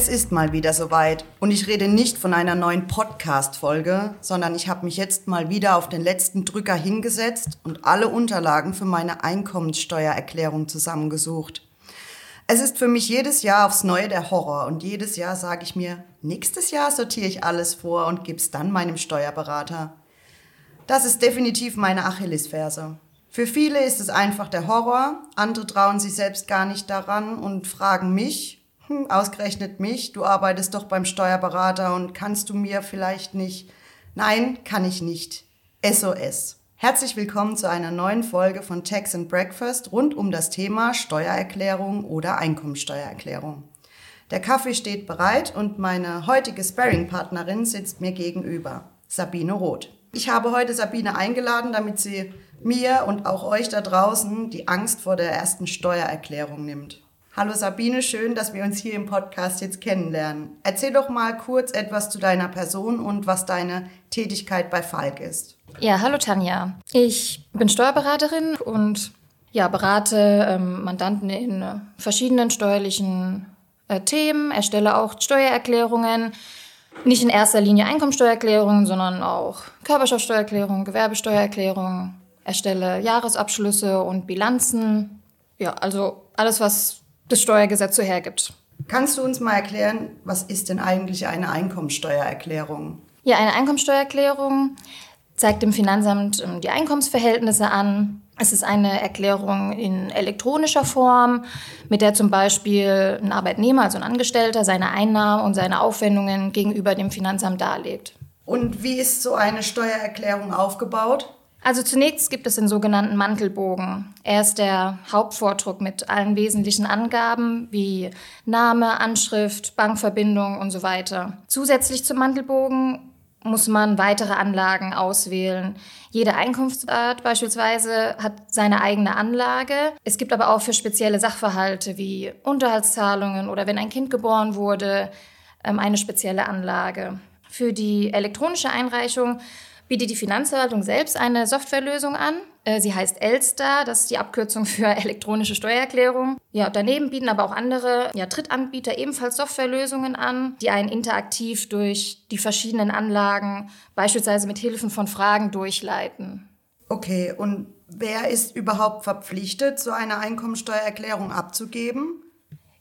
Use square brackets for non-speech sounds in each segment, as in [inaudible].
Es ist mal wieder soweit und ich rede nicht von einer neuen Podcast-Folge, sondern ich habe mich jetzt mal wieder auf den letzten Drücker hingesetzt und alle Unterlagen für meine Einkommenssteuererklärung zusammengesucht. Es ist für mich jedes Jahr aufs Neue der Horror und jedes Jahr sage ich mir, nächstes Jahr sortiere ich alles vor und gebe es dann meinem Steuerberater. Das ist definitiv meine Achillesferse. Für viele ist es einfach der Horror, andere trauen sich selbst gar nicht daran und fragen mich, hm, ausgerechnet mich, du arbeitest doch beim Steuerberater und kannst du mir vielleicht nicht. Nein, kann ich nicht. SOS. Herzlich willkommen zu einer neuen Folge von Tax and Breakfast rund um das Thema Steuererklärung oder Einkommensteuererklärung. Der Kaffee steht bereit und meine heutige Sparring-Partnerin sitzt mir gegenüber, Sabine Roth. Ich habe heute Sabine eingeladen, damit sie mir und auch euch da draußen die Angst vor der ersten Steuererklärung nimmt. Hallo Sabine, schön, dass wir uns hier im Podcast jetzt kennenlernen. Erzähl doch mal kurz etwas zu deiner Person und was deine Tätigkeit bei Falk ist. Ja, hallo Tanja. Ich bin Steuerberaterin und ja, berate ähm, Mandanten in verschiedenen steuerlichen äh, Themen, erstelle auch Steuererklärungen. Nicht in erster Linie Einkommensteuererklärungen, sondern auch Körperschaftsteuererklärungen, Gewerbesteuererklärungen, erstelle Jahresabschlüsse und Bilanzen. Ja, also alles, was das Steuergesetz so hergibt. Kannst du uns mal erklären, was ist denn eigentlich eine Einkommensteuererklärung? Ja, eine Einkommensteuererklärung zeigt dem Finanzamt ähm, die Einkommensverhältnisse an. Es ist eine Erklärung in elektronischer Form, mit der zum Beispiel ein Arbeitnehmer, also ein Angestellter, seine Einnahmen und seine Aufwendungen gegenüber dem Finanzamt darlegt. Und wie ist so eine Steuererklärung aufgebaut? Also zunächst gibt es den sogenannten Mantelbogen. Er ist der Hauptvordruck mit allen wesentlichen Angaben wie Name, Anschrift, Bankverbindung und so weiter. Zusätzlich zum Mantelbogen muss man weitere Anlagen auswählen. Jede Einkunftsart beispielsweise hat seine eigene Anlage. Es gibt aber auch für spezielle Sachverhalte wie Unterhaltszahlungen oder wenn ein Kind geboren wurde, ähm, eine spezielle Anlage. Für die elektronische Einreichung bietet die Finanzverwaltung selbst eine Softwarelösung an. Äh, sie heißt Elster, das ist die Abkürzung für [laughs] elektronische Steuererklärung. Ja, daneben bieten aber auch andere ja, Drittanbieter ebenfalls Softwarelösungen an, die einen interaktiv durch die verschiedenen Anlagen, beispielsweise mit Hilfen von Fragen, durchleiten. Okay, und wer ist überhaupt verpflichtet, so eine Einkommensteuererklärung abzugeben?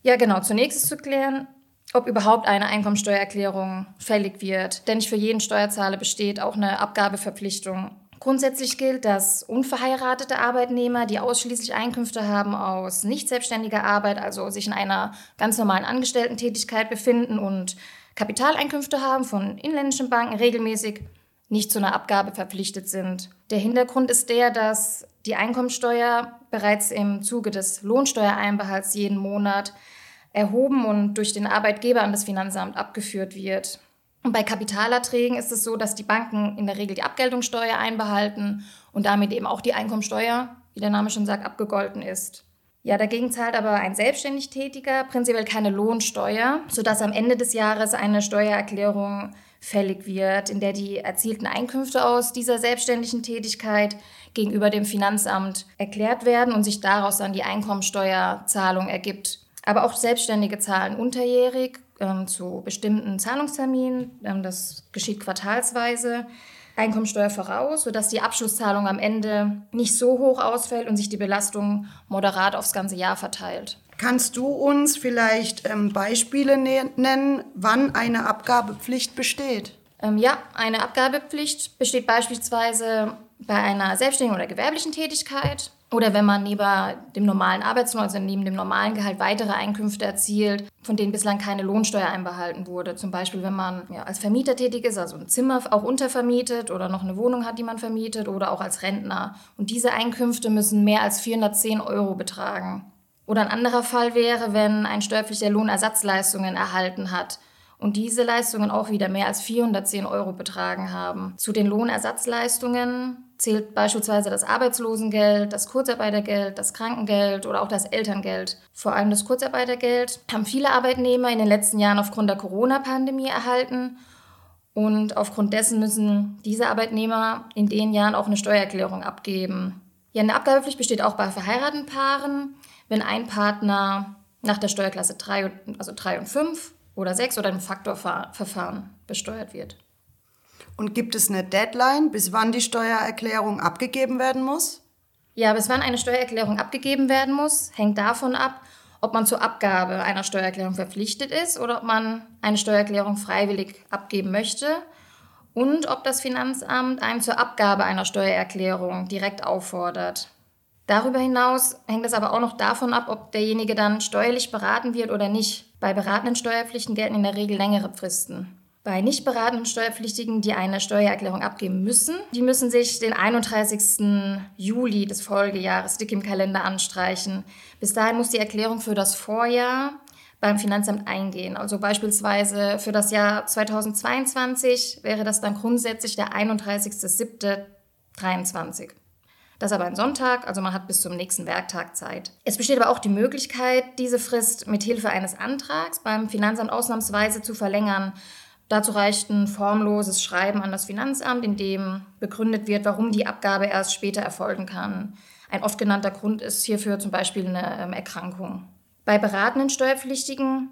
Ja, genau. Zunächst ist zu klären, ob überhaupt eine Einkommensteuererklärung fällig wird. Denn nicht für jeden Steuerzahler besteht auch eine Abgabeverpflichtung. Grundsätzlich gilt, dass unverheiratete Arbeitnehmer, die ausschließlich Einkünfte haben aus nicht selbstständiger Arbeit, also sich in einer ganz normalen Angestellten-Tätigkeit befinden und Kapitaleinkünfte haben von inländischen Banken, regelmäßig nicht zu einer Abgabe verpflichtet sind. Der Hintergrund ist der, dass die Einkommensteuer bereits im Zuge des Lohnsteuereinbehalts jeden Monat erhoben und durch den Arbeitgeber an das Finanzamt abgeführt wird. Und bei Kapitalerträgen ist es so, dass die Banken in der Regel die Abgeltungssteuer einbehalten und damit eben auch die Einkommensteuer, wie der Name schon sagt, abgegolten ist. Ja, dagegen zahlt aber ein selbstständig Tätiger prinzipiell keine Lohnsteuer, sodass am Ende des Jahres eine Steuererklärung fällig wird, in der die erzielten Einkünfte aus dieser selbstständigen Tätigkeit gegenüber dem Finanzamt erklärt werden und sich daraus dann die Einkommensteuerzahlung ergibt. Aber auch Selbstständige zahlen unterjährig ähm, zu bestimmten Zahlungsterminen. Ähm, das geschieht quartalsweise. Einkommensteuer voraus, sodass die Abschlusszahlung am Ende nicht so hoch ausfällt und sich die Belastung moderat aufs ganze Jahr verteilt. Kannst du uns vielleicht ähm, Beispiele ne-, nennen, wann eine Abgabepflicht besteht? Ähm, ja, eine Abgabepflicht besteht beispielsweise bei einer selbstständigen oder gewerblichen Tätigkeit oder wenn man neben dem normalen Arbeitslohn, also neben dem normalen Gehalt, weitere Einkünfte erzielt, von denen bislang keine Lohnsteuer einbehalten wurde. Zum Beispiel, wenn man ja, als Vermieter tätig ist, also ein Zimmer auch untervermietet oder noch eine Wohnung hat, die man vermietet oder auch als Rentner. Und diese Einkünfte müssen mehr als 410 Euro betragen. Oder ein anderer Fall wäre, wenn ein steuerpflichtiger Lohnersatzleistungen erhalten hat und diese Leistungen auch wieder mehr als 410 Euro betragen haben. Zu den Lohnersatzleistungen zählt beispielsweise das Arbeitslosengeld, das Kurzarbeitergeld, das Krankengeld oder auch das Elterngeld. Vor allem das Kurzarbeitergeld haben viele Arbeitnehmer in den letzten Jahren aufgrund der Corona-Pandemie erhalten. Und aufgrund dessen müssen diese Arbeitnehmer in den Jahren auch eine Steuererklärung abgeben. Ja, eine Abgabepflicht besteht auch bei verheirateten Paaren, wenn ein Partner nach der Steuerklasse 3, also 3 und 5 oder 6 oder im Faktorverfahren besteuert wird. Und gibt es eine Deadline, bis wann die Steuererklärung abgegeben werden muss? Ja, bis wann eine Steuererklärung abgegeben werden muss, hängt davon ab, ob man zur Abgabe einer Steuererklärung verpflichtet ist oder ob man eine Steuererklärung freiwillig abgeben möchte und ob das Finanzamt einen zur Abgabe einer Steuererklärung direkt auffordert. Darüber hinaus hängt es aber auch noch davon ab, ob derjenige dann steuerlich beraten wird oder nicht. Bei beratenden Steuerpflichten gelten in der Regel längere Fristen. Bei nicht beratenden Steuerpflichtigen, die eine Steuererklärung abgeben müssen, die müssen sich den 31. Juli des Folgejahres dick im Kalender anstreichen. Bis dahin muss die Erklärung für das Vorjahr beim Finanzamt eingehen. Also beispielsweise für das Jahr 2022 wäre das dann grundsätzlich der 31.07.23. Das ist aber ein Sonntag, also man hat bis zum nächsten Werktag Zeit. Es besteht aber auch die Möglichkeit, diese Frist mit Hilfe eines Antrags beim Finanzamt ausnahmsweise zu verlängern. Dazu reicht ein formloses Schreiben an das Finanzamt, in dem begründet wird, warum die Abgabe erst später erfolgen kann. Ein oft genannter Grund ist hierfür zum Beispiel eine ähm, Erkrankung. Bei beratenden Steuerpflichtigen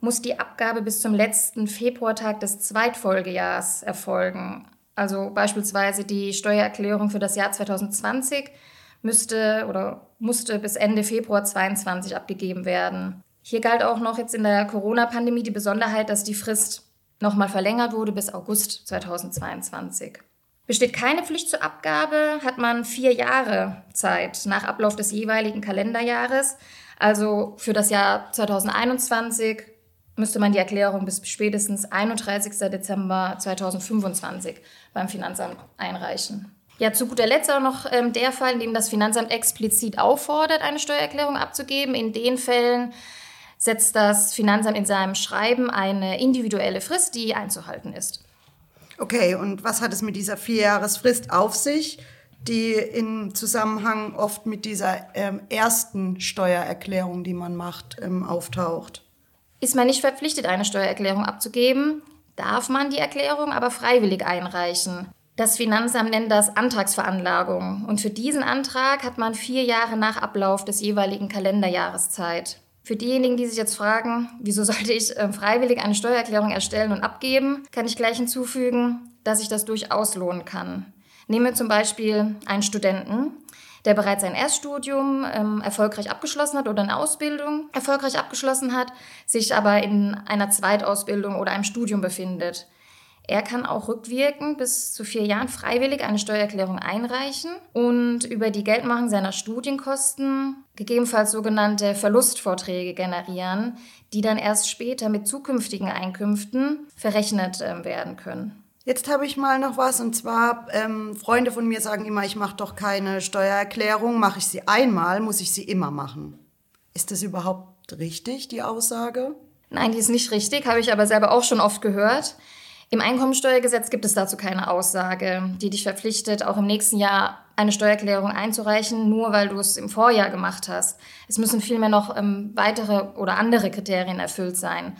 muss die Abgabe bis zum letzten Februartag des Zweitfolgejahrs erfolgen. Also beispielsweise die Steuererklärung für das Jahr 2020 müsste oder musste bis Ende Februar 2022 abgegeben werden. Hier galt auch noch jetzt in der Corona-Pandemie die Besonderheit, dass die Frist nochmal verlängert wurde bis August 2022. Besteht keine Pflicht zur Abgabe, hat man vier Jahre Zeit nach Ablauf des jeweiligen Kalenderjahres. Also für das Jahr 2021 müsste man die Erklärung bis spätestens 31. Dezember 2025 beim Finanzamt einreichen. Ja, zu guter Letzt auch noch ähm, der Fall, in dem das Finanzamt explizit auffordert, eine Steuererklärung abzugeben. In den Fällen setzt das Finanzamt in seinem Schreiben eine individuelle Frist, die einzuhalten ist. Okay, und was hat es mit dieser Vierjahresfrist auf sich, die im Zusammenhang oft mit dieser ähm, ersten Steuererklärung, die man macht, ähm, auftaucht? Ist man nicht verpflichtet, eine Steuererklärung abzugeben, darf man die Erklärung aber freiwillig einreichen. Das Finanzamt nennt das Antragsveranlagung und für diesen Antrag hat man vier Jahre nach Ablauf des jeweiligen Kalenderjahres Zeit. Für diejenigen, die sich jetzt fragen, wieso sollte ich äh, freiwillig eine Steuererklärung erstellen und abgeben, kann ich gleich hinzufügen, dass sich das durchaus lohnen kann. Nehmen wir zum Beispiel einen Studenten, der bereits ein Erststudium ähm, erfolgreich abgeschlossen hat oder eine Ausbildung erfolgreich abgeschlossen hat, sich aber in einer Zweitausbildung oder einem Studium befindet. Er kann auch rückwirkend bis zu vier Jahren freiwillig eine Steuererklärung einreichen und über die Geldmachung seiner Studienkosten gegebenenfalls sogenannte Verlustvorträge generieren, die dann erst später mit zukünftigen Einkünften verrechnet äh, werden können. Jetzt habe ich mal noch was und zwar ähm, Freunde von mir sagen immer, ich mache doch keine Steuererklärung, mache ich sie einmal, muss ich sie immer machen. Ist das überhaupt richtig, die Aussage? Nein, die ist nicht richtig, habe ich aber selber auch schon oft gehört. Im Einkommensteuergesetz gibt es dazu keine Aussage, die dich verpflichtet, auch im nächsten Jahr eine Steuererklärung einzureichen, nur weil du es im Vorjahr gemacht hast. Es müssen vielmehr noch ähm, weitere oder andere Kriterien erfüllt sein.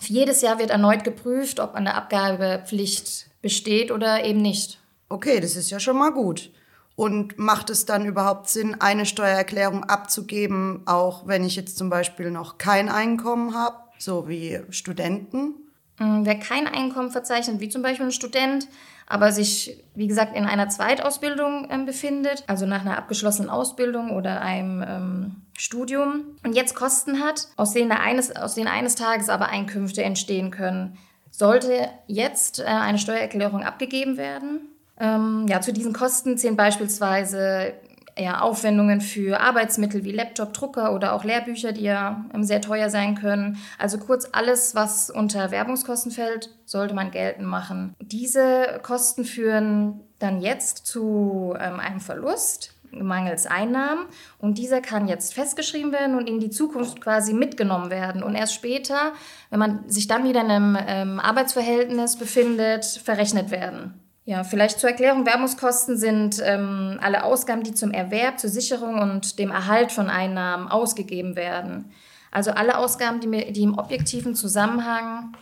Jedes Jahr wird erneut geprüft, ob eine Abgabepflicht besteht oder eben nicht. Okay, das ist ja schon mal gut. Und macht es dann überhaupt Sinn, eine Steuererklärung abzugeben, auch wenn ich jetzt zum Beispiel noch kein Einkommen habe, so wie Studenten? Mm, wer kein Einkommen verzeichnet, wie zum Beispiel ein Student, aber sich, wie gesagt, in einer Zweitausbildung ähm, befindet, also nach einer abgeschlossenen Ausbildung oder einem ähm, Studium und jetzt Kosten hat, aus denen, eines, aus denen eines Tages aber Einkünfte entstehen können, sollte jetzt äh, eine Steuererklärung abgegeben werden. Ähm, ja, zu diesen Kosten zählen beispielsweise ja, Aufwendungen für Arbeitsmittel wie Laptop, Drucker oder auch Lehrbücher, die ja ähm, sehr teuer sein können. Also kurz alles, was unter Werbungskosten fällt, sollte man geltend machen. Diese Kosten führen dann jetzt zu ähm, einem Verlust mangels Einnahmen und dieser kann jetzt festgeschrieben werden und in die Zukunft quasi mitgenommen werden und erst später, wenn man sich dann wieder in einem ähm, Arbeitsverhältnis befindet, verrechnet werden. Ja, vielleicht zur Erklärung. Werbungskosten sind ähm, alle Ausgaben, die zum Erwerb, zur Sicherung und dem Erhalt von Einnahmen ausgegeben werden. Also alle Ausgaben, die, die im objektiven Zusammenhang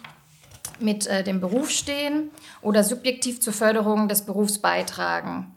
mit äh, dem Beruf stehen oder subjektiv zur Förderung des Berufs beitragen.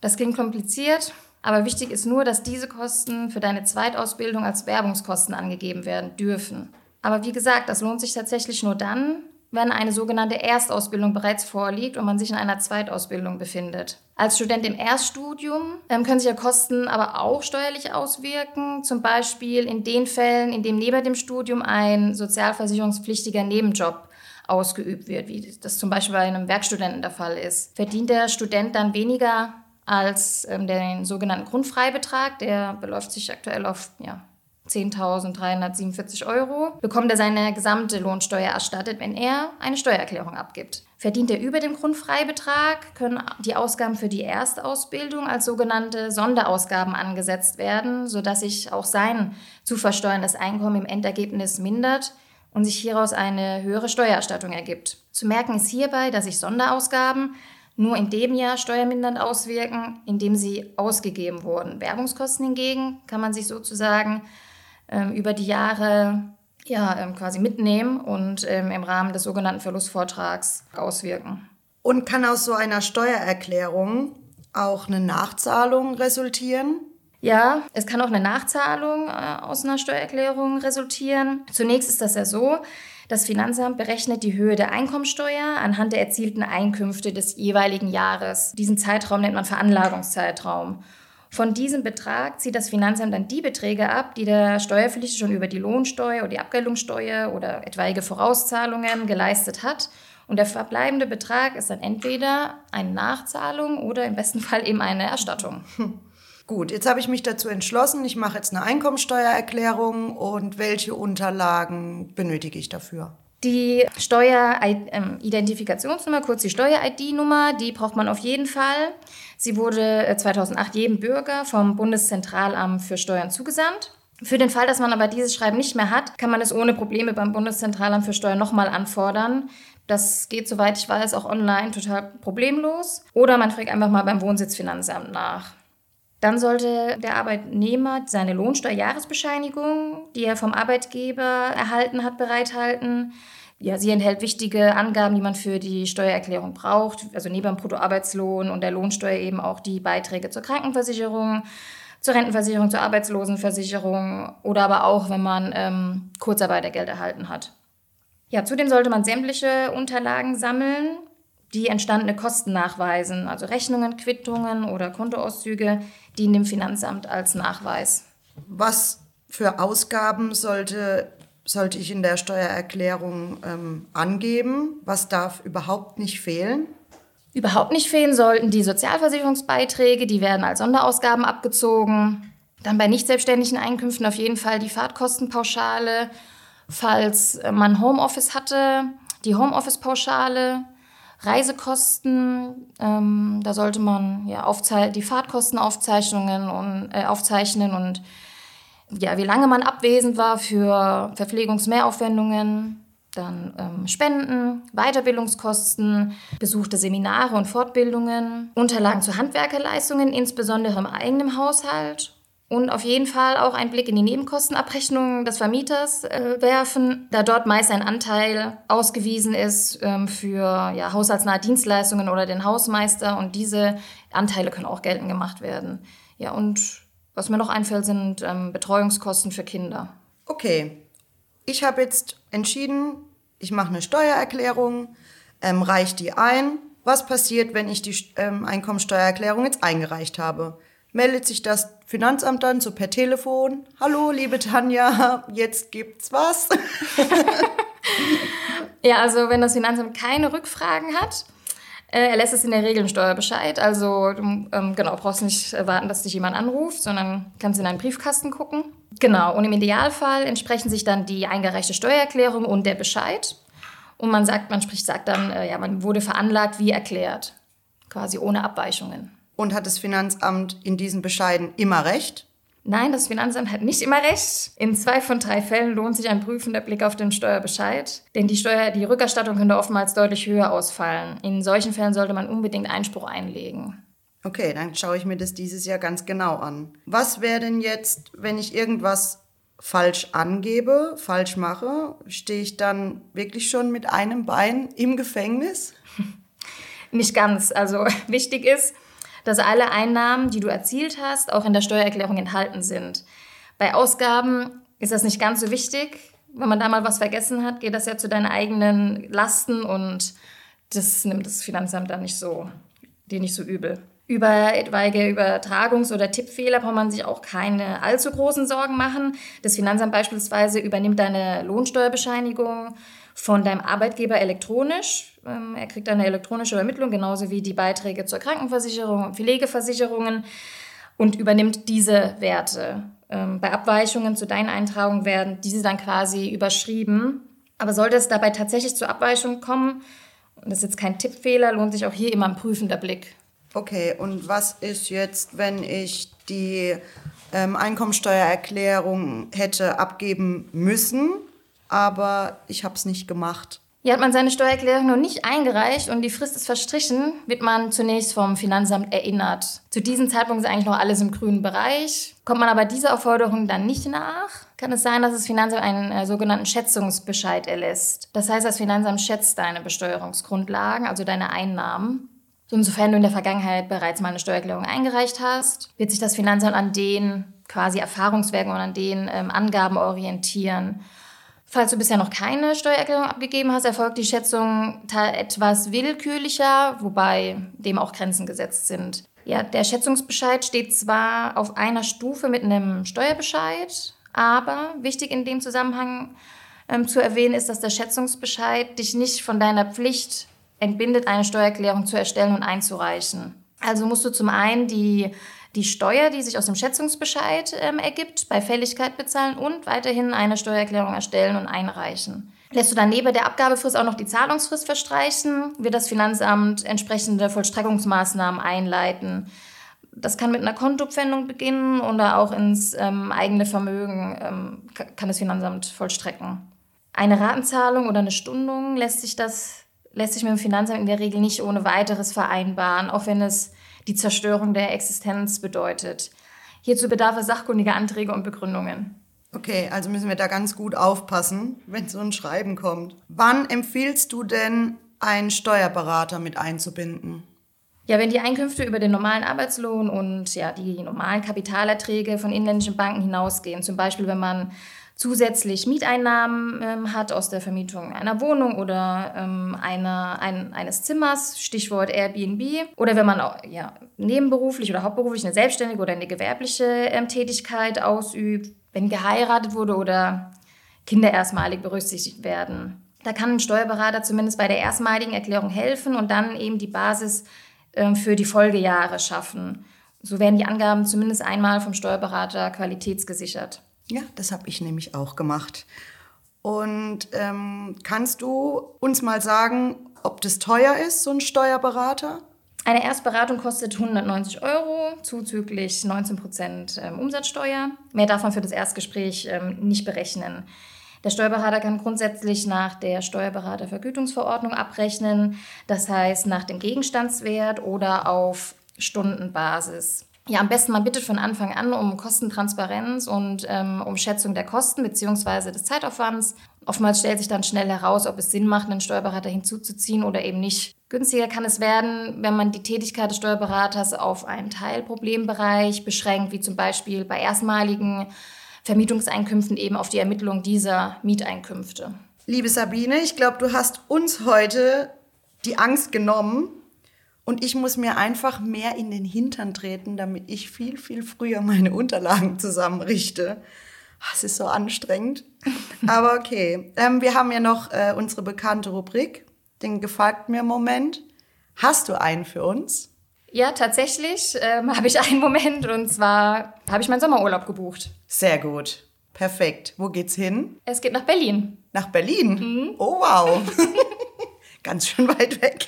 Das klingt kompliziert, aber wichtig ist nur, dass diese Kosten für deine Zweitausbildung als Werbungskosten angegeben werden dürfen. Aber wie gesagt, das lohnt sich tatsächlich nur dann, wenn eine sogenannte Erstausbildung bereits vorliegt und man sich in einer Zweitausbildung befindet. Als Student im Erststudium ähm, können sich ja Kosten aber auch steuerlich auswirken, zum Beispiel in den Fällen, in dem neben dem Studium ein sozialversicherungspflichtiger Nebenjob ausgeübt wird, wie das zum Beispiel bei einem Werkstudenten der Fall ist. Verdient der Student dann weniger als ähm, den sogenannten Grundfreibetrag, der beläuft sich aktuell auf ja, 10.347 Euro, bekommt er seine gesamte Lohnsteuer erstattet, wenn er eine Steuererklärung abgibt. Verdient er über dem Grundfreibetrag, können die Ausgaben für die Erstausbildung als sogenannte Sonderausgaben angesetzt werden, sodass sich auch sein zu versteuerndes Einkommen im Endergebnis mindert und sich hieraus eine höhere Steuererstattung ergibt. Zu merken ist hierbei, dass sich Sonderausgaben nur in dem Jahr steuermindernd auswirken, in dem sie ausgegeben wurden. Werbungskosten hingegen kann man sich sozusagen ähm, über die Jahre ja, ähm, quasi mitnehmen und ähm, im Rahmen des sogenannten Verlustvortrags auswirken. Und kann aus so einer Steuererklärung auch eine Nachzahlung resultieren? Ja, es kann auch eine Nachzahlung äh, aus einer Steuererklärung resultieren. Zunächst ist das ja so, das Finanzamt berechnet die Höhe der Einkommensteuer anhand der erzielten Einkünfte des jeweiligen Jahres. Diesen Zeitraum nennt man Veranlagungszeitraum. Von diesem Betrag zieht das Finanzamt dann die Beträge ab, die der Steuerpflichtige schon über die Lohnsteuer oder die Abgeltungssteuer oder etwaige Vorauszahlungen geleistet hat. Und der verbleibende Betrag ist dann entweder eine Nachzahlung oder im besten Fall eben eine Erstattung. Hm. Gut, jetzt habe ich mich dazu entschlossen, ich mache jetzt eine Einkommensteuererklärung und welche Unterlagen benötige ich dafür? Die Steueridentifikationsnummer, kurz die Steuer-ID-Nummer, die braucht man auf jeden Fall. Sie wurde 2008 äh, jedem Bürger vom Bundeszentralamt für Steuern zugesandt. Für den Fall, dass man aber dieses Schreiben nicht mehr hat, kann man es ohne Probleme beim Bundeszentralamt für Steuern nochmal anfordern. Das geht, soweit ich weiß, auch online total problemlos. Oder man fragt einfach mal beim Wohnsitzfinanzamt nach. Dann sollte der Arbeitnehmer seine Lohnsteuerjahresbescheinigung, die er vom Arbeitgeber erhalten hat, bereithalten. Ja, sie enthält wichtige Angaben, die man für die Steuererklärung braucht. Also neben dem Bruttoarbeitslohn und der Lohnsteuer eben auch die Beiträge zur Krankenversicherung, zur Rentenversicherung, zur Arbeitslosenversicherung oder aber auch, wenn man ähm, Kurzarbeitergeld erhalten hat. Ja, zudem sollte man sämtliche Unterlagen sammeln, die entstandene Kosten nachweisen, also Rechnungen, Quittungen oder Kontoauszüge, dienen dem Finanzamt als Nachweis. Was für Ausgaben sollte, sollte ich in der Steuererklärung ähm, angeben? Was darf überhaupt nicht fehlen? Überhaupt nicht fehlen sollten die Sozialversicherungsbeiträge, die werden als Sonderausgaben abgezogen. Dann bei nicht selbstständigen Einkünften auf jeden Fall die Fahrtkostenpauschale, falls man Homeoffice hatte, die Homeoffice-Pauschale, Reisekosten, ähm, da sollte man ja die Fahrtkostenaufzeichnungen und äh, aufzeichnen und ja, wie lange man abwesend war für Verpflegungsmehraufwendungen, dann ähm, Spenden, Weiterbildungskosten, besuchte Seminare und Fortbildungen, Unterlagen zu Handwerkerleistungen, insbesondere im eigenen Haushalt und auf jeden Fall auch einen Blick in die Nebenkostenabrechnung des Vermieters äh, werfen, da dort meist ein Anteil ausgewiesen ist ähm, für ja, haushaltsnahe Dienstleistungen oder den Hausmeister und diese Anteile können auch geltend gemacht werden. Ja, und was mir noch einfällt, sind ähm, Betreuungskosten für Kinder. Okay, ich habe jetzt entschieden, ich mache eine Steuererklärung, ähm, reiche die ein. Was passiert, wenn ich die ähm, Einkommensteuererklärung jetzt eingereicht habe? meldet sich das Finanzamt dann so per Telefon. Hallo, liebe Tanja, jetzt gibt's was. [laughs] [laughs] ja, also wenn das Finanzamt keine Rückfragen hat, er lässt es in der Regel im Steuerbescheid. Also du ähm, genau, brauchst nicht warten, dass dich jemand anruft, sondern kannst in deinen Briefkasten gucken. Genau, und im Idealfall entsprechen sich dann die eingereichte Steuererklärung und der Bescheid. Und man sagt, man spricht, sagt dann, äh, ja, man wurde veranlagt wie erklärt. Quasi ohne Abweichungen. Und hat das Finanzamt in diesen Bescheiden immer recht? Nein, das Finanzamt hat nicht immer recht. In zwei von drei Fällen lohnt sich ein prüfender Blick auf den Steuerbescheid, denn die, Steuer, die Rückerstattung könnte oftmals deutlich höher ausfallen. In solchen Fällen sollte man unbedingt Einspruch einlegen. Okay, dann schaue ich mir das dieses Jahr ganz genau an. Was wäre denn jetzt, wenn ich irgendwas falsch angebe, falsch mache? Stehe ich dann wirklich schon mit einem Bein im Gefängnis? [laughs] Nicht ganz. Also [laughs] wichtig ist, dass alle Einnahmen, die du erzielt hast, auch in der Steuererklärung enthalten sind. Bei Ausgaben ist das nicht ganz so wichtig, Wenn man da mal was vergessen hat, geht das ja zu deinen eigenen Lasten und das nimmt das Finanzamt dann nicht so, dir nicht so übel. Über etwaige Übertragungs- oder Tippfehler braucht man sich auch keine allzu großen Sorgen machen. Das Finanzamt beispielsweise übernimmt deine Lohnsteuerbescheinigung von deinem Arbeitgeber elektronisch. Ähm, er kriegt eine elektronische Übermittlung, genauso wie die Beiträge zur Krankenversicherung und Pflegeversicherungen und übernimmt diese Werte. Ähm, bei Abweichungen zu deinen Eintragungen werden diese dann quasi überschrieben. Aber sollte es dabei tatsächlich zur Abweichung kommen, und das ist jetzt kein Tippfehler, lohnt sich auch hier immer ein prüfender Blick. Okay, und was ist jetzt, wenn ich die ähm, Einkommensteuererklärung hätte abgeben müssen, aber ich habe es nicht gemacht? Ja, hat man seine Steuererklärung noch nicht eingereicht und die Frist ist verstrichen, wird man zunächst vom Finanzamt erinnert. Zu diesem Zeitpunkt ist eigentlich noch alles im grünen Bereich. Kommt man aber dieser Aufforderung dann nicht nach, kann es sein, dass das Finanzamt einen äh, sogenannten Schätzungsbescheid erlässt. Das heißt, das Finanzamt schätzt deine Besteuerungsgrundlagen, also deine Einnahmen Insofern du in der Vergangenheit bereits mal eine Steuererklärung eingereicht hast, wird sich das Finanzamt an den quasi Erfahrungswerken und an den ähm, Angaben orientieren. Falls du bisher noch keine Steuererklärung abgegeben hast, erfolgt die Schätzung etwas willkürlicher, wobei dem auch Grenzen gesetzt sind. Ja, der Schätzungsbescheid steht zwar auf einer Stufe mit einem Steuerbescheid, aber wichtig in dem Zusammenhang ähm, zu erwähnen ist, dass der Schätzungsbescheid dich nicht von deiner Pflicht entbindet, eine Steuererklärung zu erstellen und einzureichen. Also musst du zum einen die, die Steuer, die sich aus dem Schätzungsbescheid ähm, ergibt, bei Fälligkeit bezahlen und weiterhin eine Steuererklärung erstellen und einreichen. Lässt du dann neben der Abgabefrist auch noch die Zahlungsfrist verstreichen, wird das Finanzamt entsprechende Vollstreckungsmaßnahmen einleiten. Das kann mit einer Kontopfändung beginnen oder auch ins ähm, eigene Vermögen ähm, kann das Finanzamt vollstrecken. Eine Ratenzahlung oder eine Stundung lässt sich das lässt sich mit dem Finanzamt in der Regel nicht ohne weiteres vereinbaren, auch wenn es die Zerstörung der Existenz bedeutet. Hierzu bedarf es sachkundiger Anträge und Begründungen. Okay, also müssen wir da ganz gut aufpassen, wenn so ein Schreiben kommt. Wann empfiehlst du denn, einen Steuerberater mit einzubinden? Ja, wenn die Einkünfte über den normalen Arbeitslohn und ja, die normalen Kapitalerträge von inländischen Banken hinausgehen, zum Beispiel wenn man zusätzlich Mieteinnahmen ähm, hat aus der Vermietung einer Wohnung oder ähm, einer, ein, eines Zimmers, Stichwort Airbnb. Oder wenn man auch, ja, nebenberuflich oder hauptberuflich eine selbstständige oder eine gewerbliche ähm, Tätigkeit ausübt, wenn geheiratet wurde oder Kinder erstmalig berücksichtigt werden. Da kann ein Steuerberater zumindest bei der erstmaligen Erklärung helfen und dann eben die Basis ähm, für die Folgejahre schaffen. So werden die Angaben zumindest einmal vom Steuerberater qualitätsgesichert. Ja, das habe ich nämlich auch gemacht. Und ähm, kannst du uns mal sagen, ob das teuer ist, so ein Steuerberater? Eine Erstberatung kostet 190 Euro, zuzüglich 19 Prozent ähm, Umsatzsteuer. Mehr davon für das Erstgespräch ähm, nicht berechnen. Der Steuerberater kann grundsätzlich nach der Steuerberatervergütungsverordnung abrechnen, das heißt nach dem Gegenstandswert oder auf Stundenbasis. Ja, am besten man bittet von Anfang an um Kostentransparenz und ähm, um Schätzung der Kosten bzw. des Zeitaufwands. Oftmals stellt sich dann schnell heraus, ob es Sinn macht, einen Steuerberater hinzuzuziehen oder eben nicht. Günstiger kann es werden, wenn man die Tätigkeit des Steuerberaters auf einen Teilproblembereich beschränkt, wie zum Beispiel bei erstmaligen Vermietungseinkünften eben auf die Ermittlung dieser Mieteinkünfte. Liebe Sabine, ich glaube, du hast uns heute die Angst genommen, und ich muss mir einfach mehr in den Hintern treten, damit ich viel, viel früher meine Unterlagen zusammenrichte. Ah, es ist so anstrengend. [laughs] Aber okay. Ähm, wir haben ja noch äh, unsere bekannte Rubrik, den gefragt mir Moment. Hast du einen für uns? Ja, tatsächlich ähm, [laughs] habe ich einen Moment und zwar habe ich meinen Sommerurlaub gebucht. Sehr gut. Perfekt. Wo geht's hin? Es geht nach Berlin. Nach Berlin? Mhm. Oh wow. [laughs] Ganz schön weit weg.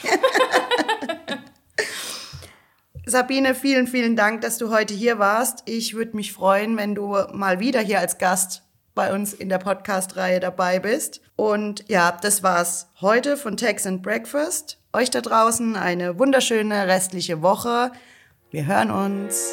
Sabine, vielen, vielen Dank, dass du heute hier warst. Ich würde mich freuen, wenn du mal wieder hier als Gast bei uns in der Podcast-Reihe dabei bist. Und ja, das war's heute von Tax and Breakfast. Euch da draußen eine wunderschöne restliche Woche. Wir hören uns.